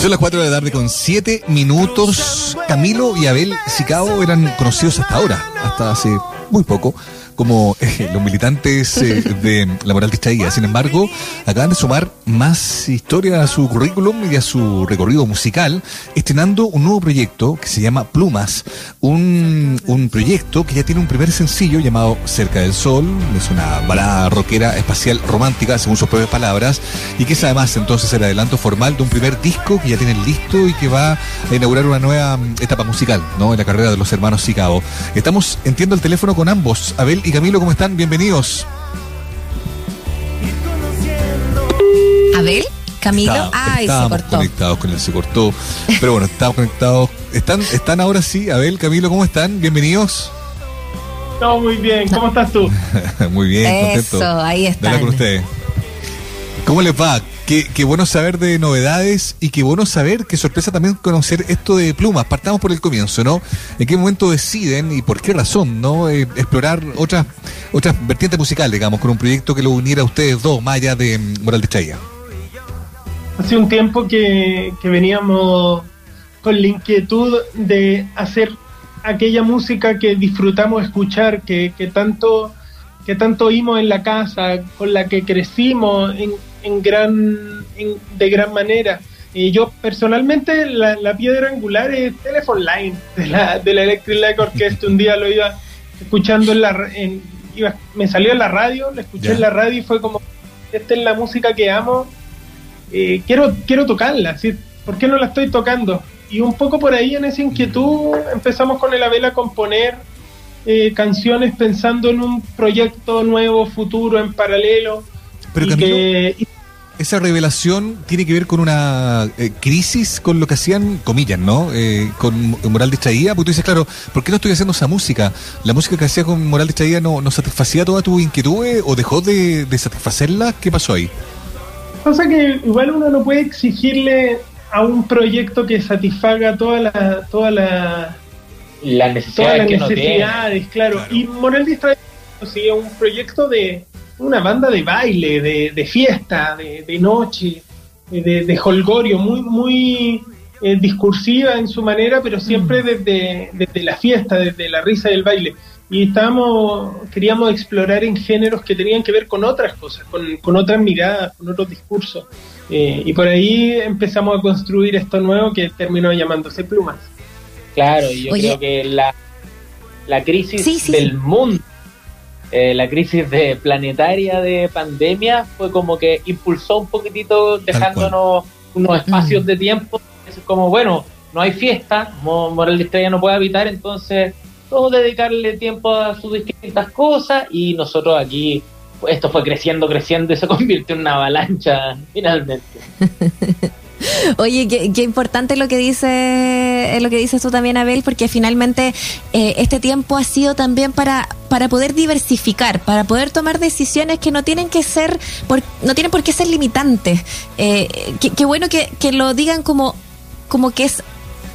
Son las 4 de la tarde con 7 minutos. Camilo y Abel Sicao eran conocidos hasta ahora, hasta hace muy poco como eh, los militantes eh, de la Moral de Sin embargo, acaban de sumar más historia a su currículum y a su recorrido musical, estrenando un nuevo proyecto que se llama Plumas, un, un proyecto que ya tiene un primer sencillo llamado Cerca del Sol, es una balada rockera espacial romántica, según sus propias palabras, y que es además entonces el adelanto formal de un primer disco que ya tienen listo y que va a inaugurar una nueva mm, etapa musical, ¿no? En la carrera de los hermanos Sicao. Estamos, entiendo, el teléfono con ambos, Abel y Camilo, ¿cómo están? Bienvenidos. ¿Abel? Camilo, ay, se cortó. conectados con él, se cortó. Pero bueno, estamos conectados. ¿Están, están ahora sí? Abel, Camilo, ¿cómo están? Bienvenidos. Todo muy bien, ¿cómo estás tú? muy bien, contento. Eso, ahí está. con ustedes. ¿Cómo les va? Qué, bueno saber de novedades y qué bueno saber, qué sorpresa también conocer esto de plumas. Partamos por el comienzo, ¿no? ¿En qué momento deciden y por qué razón, ¿no? Eh, explorar otras otras vertientes musicales, digamos, con un proyecto que lo uniera a ustedes dos, más allá de mm, Moral de Chaya. Hace un tiempo que, que veníamos con la inquietud de hacer aquella música que disfrutamos escuchar, que, que tanto que tanto oímos en la casa, con la que crecimos en, en gran, de gran manera. Y yo personalmente la, piedra angular es Telephone Line de la, de la Electric Light Orchestra. Un día lo iba escuchando en la... En, iba, me salió en la radio, la escuché en la radio y fue como, esta es la música que amo, eh, quiero, quiero tocarla, ¿sí? ¿por qué no la estoy tocando? Y un poco por ahí en esa inquietud empezamos con el Abel a componer eh, canciones pensando en un proyecto nuevo, futuro, en paralelo. Pero esa revelación tiene que ver con una eh, crisis con lo que hacían, comillas, ¿no? Eh, con Moral Distraída, porque tú dices, claro, ¿por qué no estoy haciendo esa música? ¿La música que hacía con Moral Distraída no, no satisfacía todas tus inquietudes o dejó de, de satisfacerlas? ¿Qué pasó ahí? Pasa que igual uno no puede exigirle a un proyecto que satisfaga todas las toda la, todas las necesidades claro. Y Moral Distraída es un proyecto de una banda de baile, de, de fiesta, de, de noche, de, de, holgorio, muy, muy eh, discursiva en su manera, pero siempre mm. desde, desde, la fiesta, desde la risa y el baile. Y estábamos, queríamos explorar en géneros que tenían que ver con otras cosas, con, con otras miradas, con otros discursos. Eh, y por ahí empezamos a construir esto nuevo que terminó llamándose Plumas. Claro, y yo creo que la, la crisis del mundo eh, la crisis de planetaria de pandemia fue como que impulsó un poquitito dejándonos unos espacios mm. de tiempo. Es como, bueno, no hay fiesta, Moral de Estrella no puede habitar, entonces todos dedicarle tiempo a sus distintas cosas y nosotros aquí esto fue creciendo, creciendo y se convirtió en una avalancha finalmente. Oye, qué, importante lo que dice eh, lo que dices tú también, Abel, porque finalmente eh, este tiempo ha sido también para para poder diversificar, para poder tomar decisiones que no tienen que ser, por, no tienen por qué ser limitantes. Eh, qué bueno que, que lo digan como como que es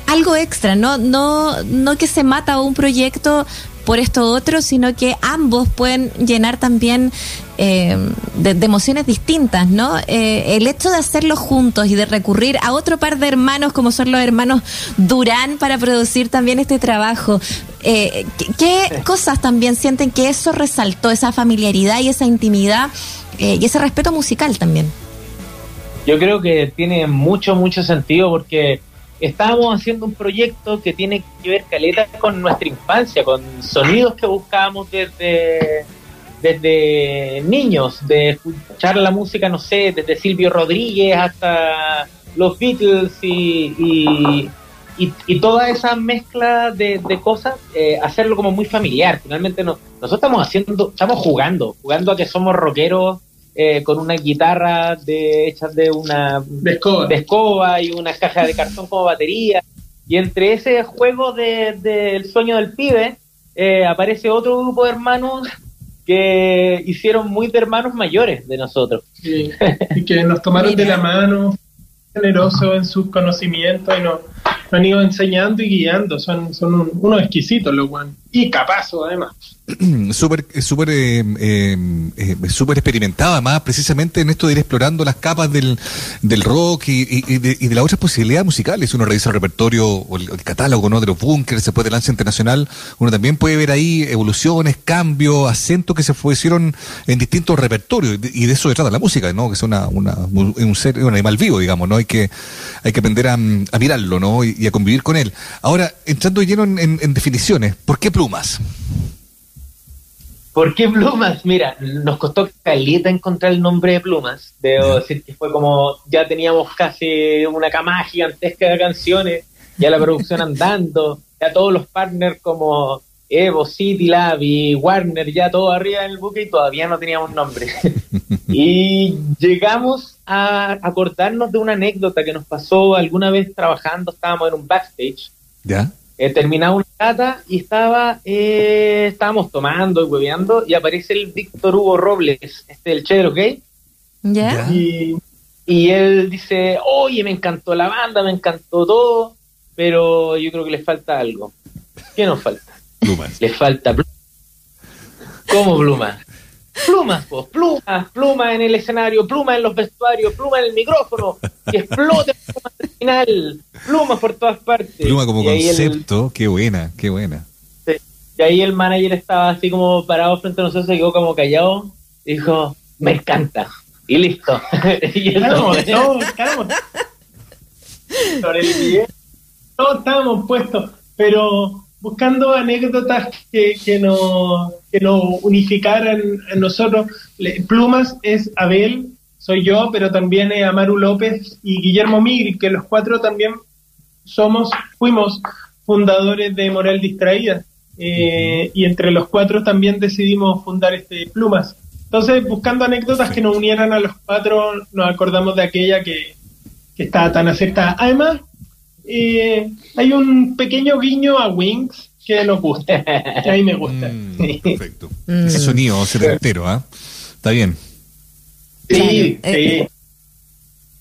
algo extra, no, no, no que se mata un proyecto por esto otro, sino que ambos pueden llenar también eh, de, emociones distintas, ¿no? Eh, el hecho de hacerlo juntos y de recurrir a otro par de hermanos como son los hermanos Durán para producir también este trabajo, eh, ¿qué, cosas también sienten que eso resaltó, esa familiaridad y esa intimidad y ese respeto musical también? Yo creo que tiene mucho, mucho sentido porque estábamos haciendo un proyecto que tiene que ver caleta con nuestra infancia, con sonidos que buscábamos desde, desde niños, de escuchar la música, no sé, desde Silvio Rodríguez hasta los Beatles y, y, toda esa mezcla de, cosas, eh, hacerlo como muy familiar. Finalmente no, nosotros estamos haciendo, estamos jugando, jugando a que somos rockeros eh, con una guitarra de, hechas de una de escoba. y una caja de cartón como batería. Y entre ese juego del de, sueño del pibe eh, aparece otro grupo de hermanos que hicieron muy de hermanos mayores de nosotros. y que nos tomaron de la mano, generosos en sus conocimientos y nos, han ido enseñando y guiando. Son, son unos exquisitos los guan. Y capazo además. súper eh, eh, eh, súper experimentado además precisamente en esto de ir explorando las capas del, del rock y, y, de, y de las otras posibilidades musicales. Si uno revisa el repertorio o el, catálogo ¿no? de los bunkers después del lance internacional uno también puede ver ahí evoluciones cambios acentos que se hicieron en distintos repertorios. Y de eso se trata la música no que es una, una un ser un animal vivo digamos no hay que hay que aprender a, mirarlo no y, a convivir con él. Ahora entrando lleno en, en, en definiciones ¿por qué plumas? ¿Por qué Plumas? Mira, nos costó caleta encontrar el nombre de Plumas. Debo decir que fue como, ya teníamos casi una cama gigantesca de canciones, ya la producción andando, ya todos los partners como Evo, City Lab y Warner, ya todo arriba en el buque y todavía no teníamos nombre. y llegamos a acordarnos de una anécdota que nos pasó alguna vez trabajando, estábamos en un backstage. ¿Ya? He terminado una cata y estaba eh, estábamos tomando y hueveando y aparece el Víctor Hugo Robles, este el Chedro ¿ok? ¿Ya? Y, y él dice, oye, me encantó la banda, me encantó todo, pero yo creo que le falta algo. ¿Qué nos falta? Plumas. Le falta plumas. ¿Cómo plumas? Plumas, pues, plumas, plumas en el escenario, plumas en los vestuarios, plumas en el micrófono, que explote plumas al final, plumas por todas partes. Pluma como concepto, qué buena, qué buena. Sí. Y ahí el manager estaba así como parado frente a nosotros, se quedó como callado, dijo, me encanta, y listo. y estábamos, todos, estábamos, sobre el todos estábamos puestos, pero buscando anécdotas que, que, nos, que nos unificaran a nosotros. Plumas es Abel, soy yo, pero también es Amaru López y Guillermo Migri, que los cuatro también somos, fuimos fundadores de Moral Distraída. Eh, y entre los cuatro también decidimos fundar este Plumas. Entonces, buscando anécdotas que nos unieran a los cuatro, nos acordamos de aquella que, que estaba tan acertada. Además, eh, hay un pequeño guiño a Wings que nos gusta. Que a mí me gusta. Mm, perfecto. Mm. Ese sonido setentero, ¿ah? Está bien. Sí, sí. Eh,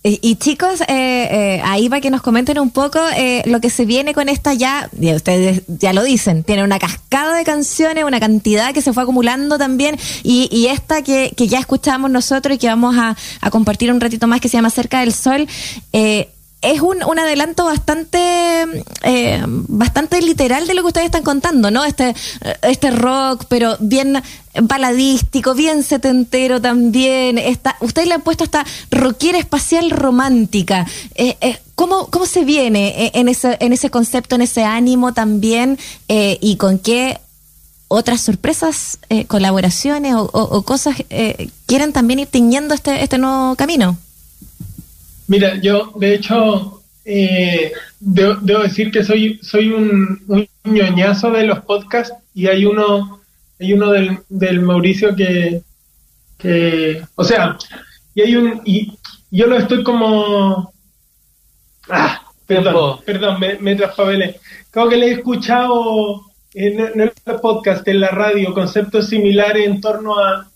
y, chicos, eh, eh, ahí para que nos comenten un poco eh, lo que se viene con esta ya, ya, ustedes ya lo dicen, tiene una cascada de canciones, una cantidad que se fue acumulando también, y, y esta que, que ya escuchamos nosotros y que vamos a, a compartir un ratito más que se llama Cerca del Sol, eh, es un, un adelanto bastante eh, bastante literal de lo que ustedes están contando, ¿no? Este, este rock, pero bien baladístico, bien setentero también. Está, ustedes le han puesto esta rockera espacial romántica. Eh, eh, ¿cómo, ¿Cómo se viene en ese, en ese concepto, en ese ánimo también? ¿Y con qué otras sorpresas, colaboraciones o, cosas quieren también ir tiñendo este, este nuevo camino? Mira, yo de hecho eh, debo, debo, decir que soy, soy un, un, ñoñazo de los podcasts y hay uno, hay uno del, del Mauricio que, que, o sea, y hay un, y yo lo estoy como, ah, perdón, perdón, me, me traspabelé. Creo que le he escuchado en, en el podcast, en la radio, conceptos similares en torno a,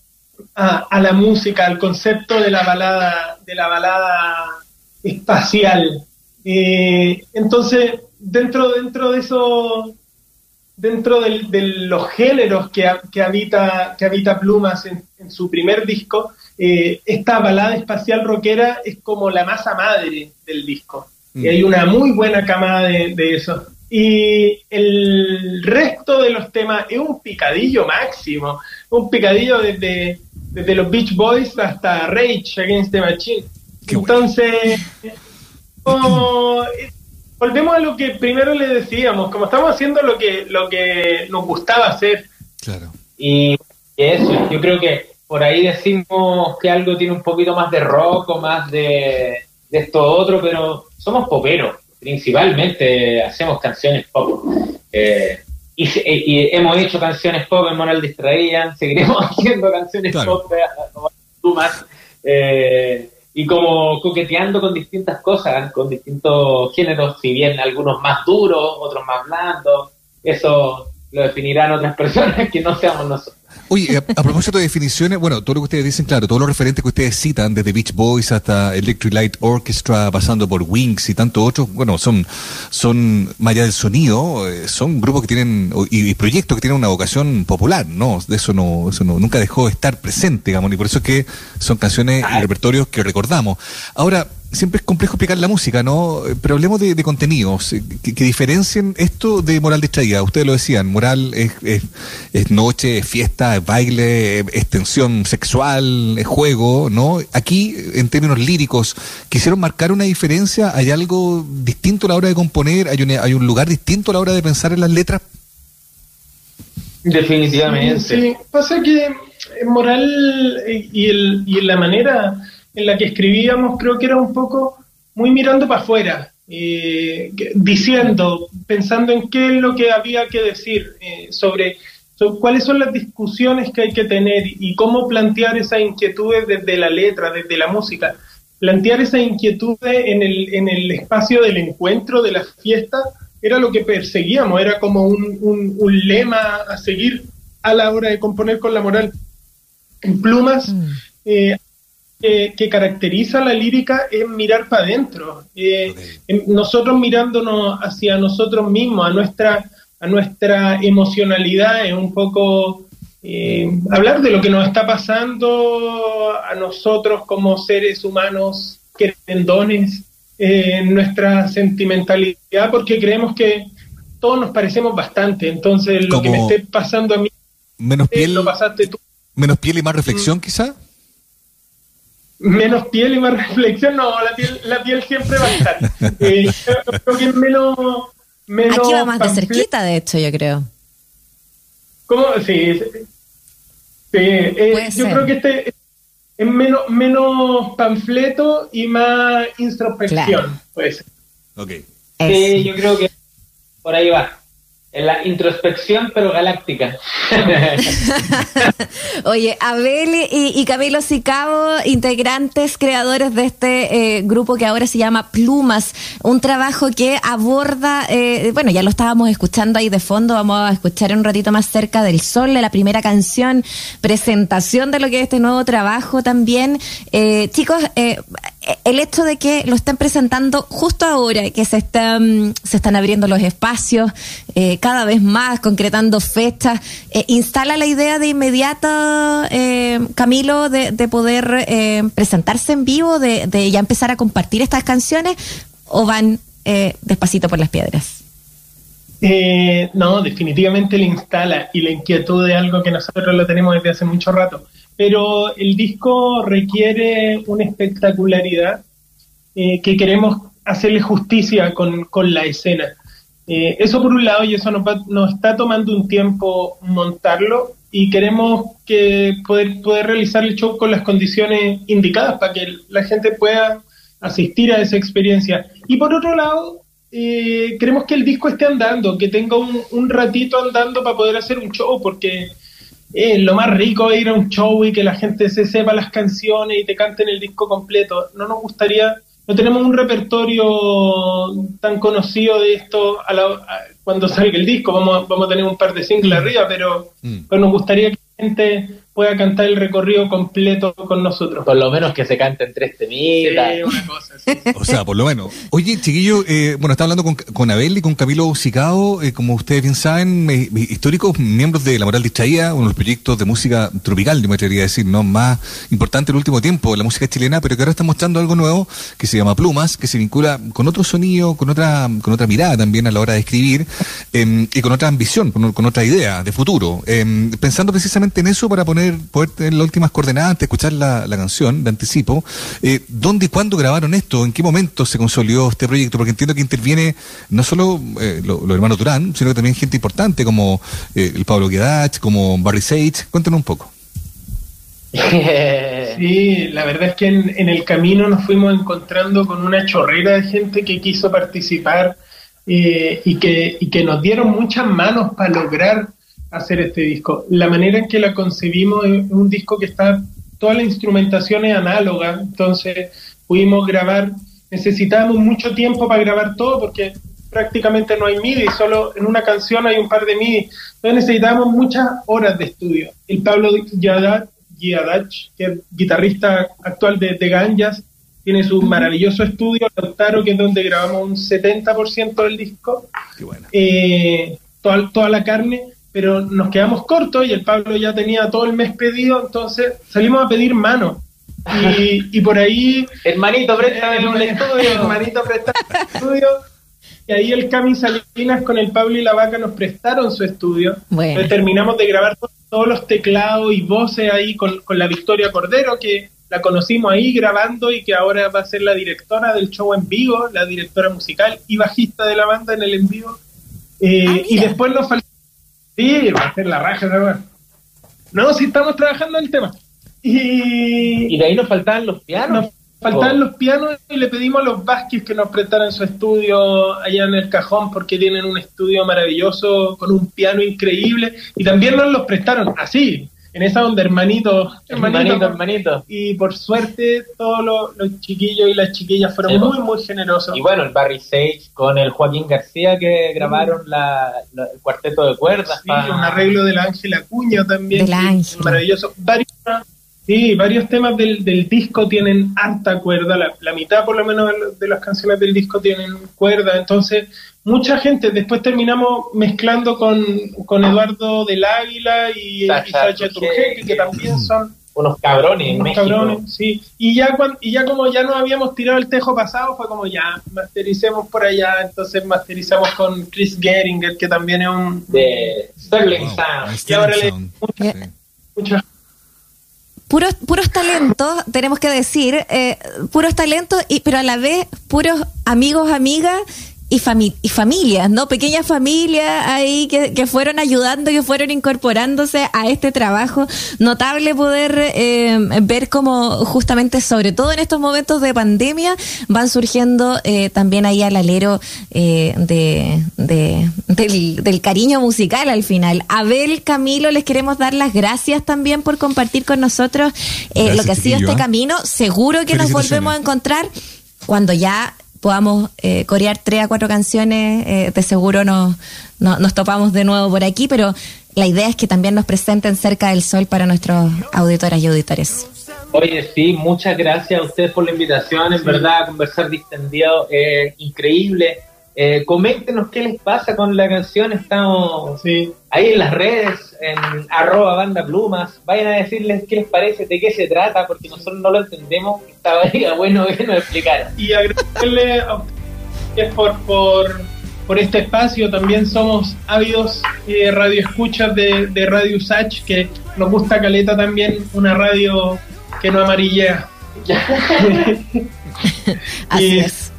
a, a, la música, al concepto de la balada, de la balada espacial. Eh, entonces, dentro, dentro de eso, dentro de, de los géneros que, que, habita, que habita Plumas en, en su primer disco, eh, esta balada espacial rockera es como la masa madre del disco. Mm. Y hay una muy buena camada de, de eso. Y el resto de los temas es un picadillo máximo, un picadillo desde, desde los Beach Boys hasta Rage Against the Machine. Qué Entonces, como, volvemos a lo que primero le decíamos, como estamos haciendo lo que, lo que nos gustaba hacer. Claro. Y eso, yo creo que por ahí decimos que algo tiene un poquito más de rock o más de, de esto otro, pero somos poperos, principalmente hacemos canciones pop. Eh, y, y, hemos hecho canciones pop en Moral Distraída, seguiremos haciendo canciones claro. pop como más. Eh, y como coqueteando con distintas cosas, con distintos géneros, si bien algunos más duros, otros más blandos, eso lo definirán otras personas que no seamos nosotros. Oye, a, propósito de definiciones, bueno, todo lo que ustedes dicen, claro, todos los referentes que ustedes citan, desde Beach Boys hasta Electric Light Orchestra, pasando por Wings y tantos otros, bueno, son, son más allá del sonido, eh, son grupos que tienen, y, proyectos que tienen una vocación popular, ¿no? De eso no, eso no, nunca dejó de estar presente, digamos, y por eso es que son canciones y repertorios que recordamos. Ahora, siempre es complejo explicar la música, ¿no? Pero hablemos de, contenidos eh, que, diferencien esto de moral distraída. Ustedes lo decían, moral es, es, noche, es fiesta, es baile, es tensión sexual, es juego, ¿no? Aquí, en términos líricos, ¿quisieron marcar una diferencia? ¿Hay algo distinto a la hora de componer? ¿Hay un, hay un lugar distinto a la hora de pensar en las letras? Definitivamente. Sí, pasa que moral y, el, y la manera en la que escribíamos creo que era un poco muy mirando para afuera, eh, diciendo, pensando en qué es lo que había que decir eh, sobre, cuáles son las discusiones que hay que tener y cómo plantear esas inquietudes desde la letra, desde la música. Plantear esas inquietudes en el, en el espacio del encuentro, de la fiesta, era lo que perseguíamos, era como un, un, lema a seguir a la hora de componer con la moral. En plumas, mm. eh, que, caracteriza la lírica es mirar para adentro. Eh, nosotros mirándonos hacia nosotros mismos, a nuestra, a nuestra emocionalidad, es un poco eh, hablar de lo que nos está pasando a nosotros como seres humanos querendones, eh, nuestra sentimentalidad, porque creemos que todos nos parecemos bastante. Entonces, lo que me esté pasando a mí, menos piel, lo pasaste tú. Menos piel y más reflexión, mm. quizá menos piel y más reflexión, no, la piel, la piel siempre va a estar. Eh, creo que es menos, menos. Aquí va más de cerquita, de hecho, yo creo. ¿Cómo? Sí. Eh, yo creo que este es menos, menos panfleto y más introspección, pues. Ok. Sí, yo creo que por ahí va. En la introspección, pero galáctica. Oye, Abel y, Camilo Sicabo, integrantes, creadores de este eh, grupo que ahora se llama Plumas, un trabajo que aborda, eh, bueno, ya lo estábamos escuchando ahí de fondo, vamos a escuchar un ratito más cerca del sol, de la primera canción, presentación de lo que es este nuevo trabajo también. Eh, chicos, el hecho de que lo estén presentando justo ahora, que se están, se están abriendo los espacios eh, cada vez más, concretando fechas, eh, instala la idea de inmediato, eh, Camilo, de, poder presentarse en vivo, de, de, ya empezar a compartir estas canciones, o van despacito por las piedras? no, definitivamente le instala y la inquietud de algo que nosotros lo tenemos desde hace mucho rato pero el disco requiere una espectacularidad eh, que queremos hacerle justicia con, la escena. Eh, eso por un lado, y eso nos, está tomando un tiempo montarlo, y queremos que poder, poder realizar el show con las condiciones indicadas para que la gente pueda asistir a esa experiencia. Y por otro lado, eh, queremos que el disco esté andando, que tenga un, un ratito andando para poder hacer un show, porque eh, lo más rico es ir a un show y que la gente se sepa las canciones y te canten el disco completo. No nos gustaría, no tenemos un repertorio tan conocido de esto cuando salga el disco. Vamos, vamos a tener un par de singles mm. arriba, pero, mm. pero nos gustaría que la gente pueda cantar el recorrido completo con nosotros. Por lo menos que se canten tres temitas. Sí, una cosa O sea, por lo menos. Oye, chiquillo, eh, bueno, está hablando con, con, Abel y con Camilo Sicao, eh, como ustedes bien saben, eh, históricos miembros de La Moral Distraída, uno de los proyectos de música tropical, yo me atrevería a decir, ¿no? Más importante el último tiempo, la música chilena, pero que ahora está mostrando algo nuevo que se llama Plumas, que se vincula con otro sonido, con otra, con otra mirada también a la hora de escribir, em, y con otra ambición, con, con otra idea de futuro. Em, pensando precisamente en eso para poner poder, tener las últimas coordenadas escuchar la, canción de anticipo. Eh, ¿Dónde y cuándo grabaron esto? ¿En qué momento se consolidó este proyecto? Porque entiendo que interviene no solo eh, los hermanos Durán, sino que también gente importante como eh, el Pablo Guedach, como Barry Sage. Cuéntanos un poco. Sí, la verdad es que en, el camino nos fuimos encontrando con una chorrera de gente que quiso participar y, que, y que nos dieron muchas manos para lograr hacer este disco. La manera en que la concebimos es un disco que está, toda la instrumentación es análoga, entonces pudimos grabar, necesitábamos mucho tiempo para grabar todo porque prácticamente no hay MIDI, solo en una canción hay un par de MIDI. Entonces necesitamos muchas horas de estudio. El Pablo Giadach, que es guitarrista actual de, de Ganjas, tiene su maravilloso estudio, Lautaro, que es donde grabamos un 70% del disco. Eh, toda, toda la carne pero nos quedamos cortos y el Pablo ya tenía todo el mes pedido, entonces salimos a pedir mano. Y, por ahí. Hermanito, préstame un estudio. Hermanito, préstame un estudio. Y ahí el Cami Salinas con el Pablo y la Vaca nos prestaron su estudio. terminamos de grabar todos los teclados y voces ahí con, con la Victoria Cordero, que la conocimos ahí grabando y que ahora va a ser la directora del show en vivo, la directora musical y bajista de la banda en el en vivo. Eh, ah, y después nos faltó. Sí, va a ser la raja, ¿no? No, sí estamos trabajando en el tema. Y, y de ahí nos faltaban los pianos. Faltaban los pianos y le pedimos a los Vázquez que nos prestaran su estudio allá en el cajón porque tienen un estudio maravilloso con un piano increíble y también nos los prestaron así, en esa onda hermanito, hermanito, hermanito. Y por suerte todos los, chiquillos y las chiquillas fueron muy, muy generosos. Y bueno, el Barry Sage con el Joaquín García que grabaron la, el cuarteto de cuerdas. Sí, un arreglo del Ángel Acuña también. Del Maravilloso. Varios Sí, varios temas del, del disco tienen harta cuerda, la, mitad por lo menos de las canciones del disco tienen cuerda, entonces mucha gente, después terminamos mezclando con, con Eduardo del Águila y Sacha, que también son unos cabrones unos cabrones, sí. Y ya, y ya como ya nos habíamos tirado el tejo pasado, fue como ya, mastericemos por allá, entonces masterizamos con Chris Geringer, que también es un... De Sterling Sound. Y ahora le... Muchas puros, puros talentos, tenemos que decir, eh, puros talentos, y, pero a la vez puros amigos, amigas y, y familias, ¿no? Pequeñas familias ahí que, que, fueron ayudando, que fueron incorporándose a este trabajo. Notable poder eh, ver cómo justamente, sobre todo en estos momentos de pandemia, van surgiendo eh, también ahí al alero eh, de, de del, del, cariño musical al final. Abel, Camilo, les queremos dar las gracias también por compartir con nosotros eh, lo que ha sido este camino. Seguro que nos volvemos a encontrar cuando ya podamos eh, corear tres a cuatro canciones, eh, de seguro nos, nos topamos de nuevo por aquí, pero la idea es que también nos presenten cerca del sol para nuestros auditoras y auditores. Oye, sí, muchas gracias a ustedes por la invitación, en verdad, conversar distendido es increíble. Eh, coméntenos qué les pasa con la canción. Estamos ahí en las redes, en arroba banda plumas. Vayan a decirles qué les parece, de qué se trata, porque nosotros no lo entendemos. Estaría bueno que nos explicaran. Y agradecerle a ustedes por, por, este espacio. También somos ávidos eh, radio escuchas de, de Radio Sach, que nos gusta Caleta también, una radio que no amarillea. Así es.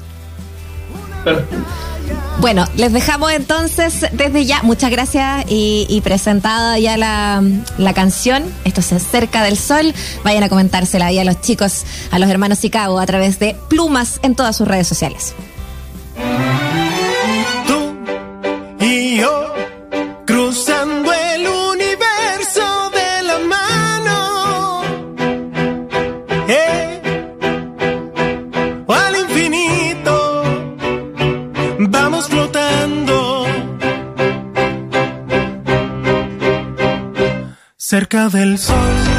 Bueno, les dejamos entonces desde ya, muchas gracias y, presentada ya la, la, canción, esto es Cerca del Sol, vayan a comentársela ahí a los chicos, a los hermanos Chicago a través de plumas en todas sus redes sociales. Cerca del sol.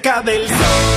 cerca.